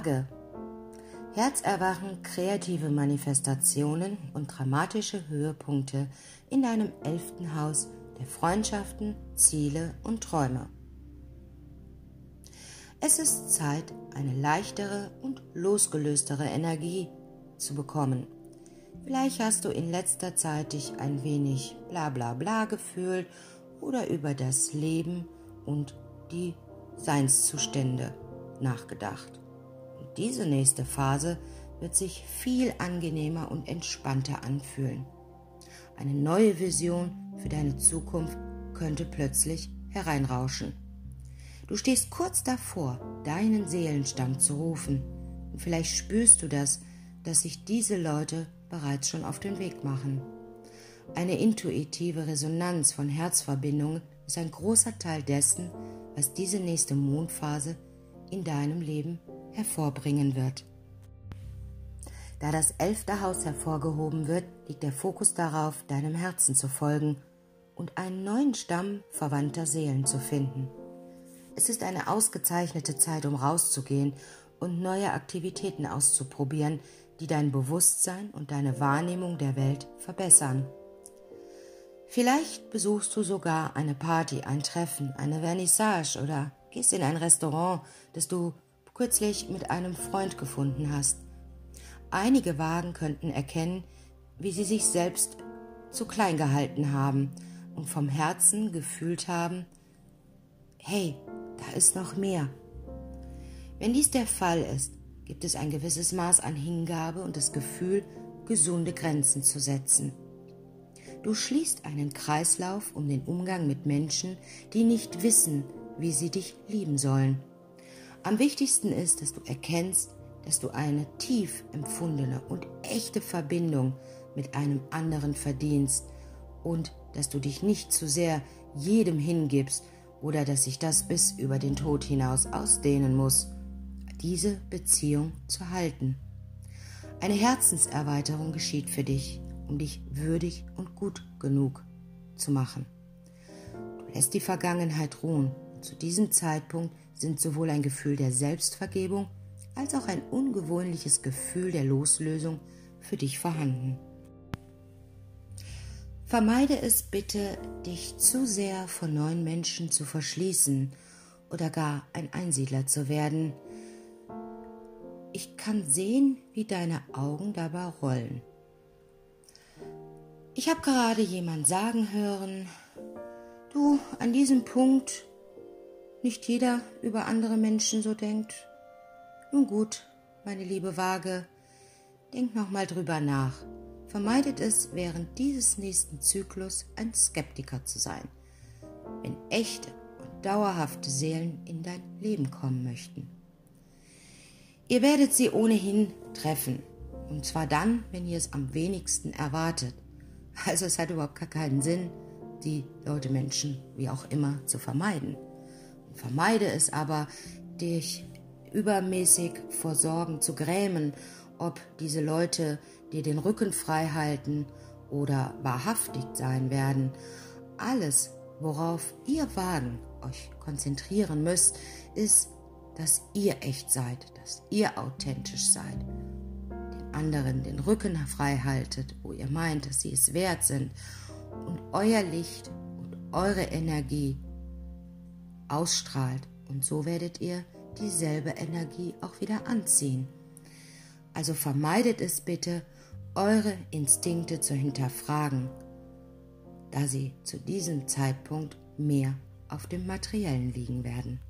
Waage. Herzerwachen, kreative Manifestationen und dramatische Höhepunkte in deinem elften Haus der Freundschaften, Ziele und Träume. Es ist Zeit, eine leichtere und losgelöstere Energie zu bekommen. Vielleicht hast du in letzter Zeit dich ein wenig bla bla bla gefühlt oder über das Leben und die Seinszustände nachgedacht. Diese nächste Phase wird sich viel angenehmer und entspannter anfühlen. Eine neue Vision für deine Zukunft könnte plötzlich hereinrauschen. Du stehst kurz davor, deinen Seelenstamm zu rufen, und vielleicht spürst du das, dass sich diese Leute bereits schon auf den Weg machen. Eine intuitive Resonanz von Herzverbindungen ist ein großer Teil dessen, was diese nächste Mondphase in deinem Leben hervorbringen wird. Da das elfte Haus hervorgehoben wird, liegt der Fokus darauf, deinem Herzen zu folgen und einen neuen Stamm verwandter Seelen zu finden. Es ist eine ausgezeichnete Zeit, um rauszugehen und neue Aktivitäten auszuprobieren, die dein Bewusstsein und deine Wahrnehmung der Welt verbessern. Vielleicht besuchst du sogar eine Party, ein Treffen, eine Vernissage oder gehst in ein Restaurant, das du kürzlich mit einem Freund gefunden hast. Einige Wagen könnten erkennen, wie sie sich selbst zu klein gehalten haben und vom Herzen gefühlt haben, hey, da ist noch mehr. Wenn dies der Fall ist, gibt es ein gewisses Maß an Hingabe und das Gefühl, gesunde Grenzen zu setzen. Du schließt einen Kreislauf um den Umgang mit Menschen, die nicht wissen, wie sie dich lieben sollen. Am wichtigsten ist, dass du erkennst, dass du eine tief empfundene und echte Verbindung mit einem anderen verdienst und dass du dich nicht zu sehr jedem hingibst oder dass sich das bis über den Tod hinaus ausdehnen muss, diese Beziehung zu halten. Eine Herzenserweiterung geschieht für dich um dich würdig und gut genug zu machen. Du lässt die Vergangenheit ruhen. Zu diesem Zeitpunkt sind sowohl ein Gefühl der Selbstvergebung als auch ein ungewöhnliches Gefühl der Loslösung für dich vorhanden. Vermeide es bitte, dich zu sehr von neuen Menschen zu verschließen oder gar ein Einsiedler zu werden. Ich kann sehen, wie deine Augen dabei rollen. Ich habe gerade jemand sagen hören, du, an diesem Punkt, nicht jeder über andere Menschen so denkt. Nun gut, meine liebe Waage, denk nochmal drüber nach. Vermeidet es, während dieses nächsten Zyklus ein Skeptiker zu sein, wenn echte und dauerhafte Seelen in dein Leben kommen möchten. Ihr werdet sie ohnehin treffen, und zwar dann, wenn ihr es am wenigsten erwartet. Also es hat überhaupt gar keinen Sinn, die Leute, Menschen, wie auch immer, zu vermeiden. Vermeide es aber, dich übermäßig vor Sorgen zu grämen, ob diese Leute dir den Rücken frei halten oder wahrhaftig sein werden. Alles, worauf ihr Wagen euch konzentrieren müsst, ist, dass ihr echt seid, dass ihr authentisch seid anderen den Rücken frei haltet, wo ihr meint, dass sie es wert sind und euer Licht und eure Energie ausstrahlt. Und so werdet ihr dieselbe Energie auch wieder anziehen. Also vermeidet es bitte, eure Instinkte zu hinterfragen, da sie zu diesem Zeitpunkt mehr auf dem Materiellen liegen werden.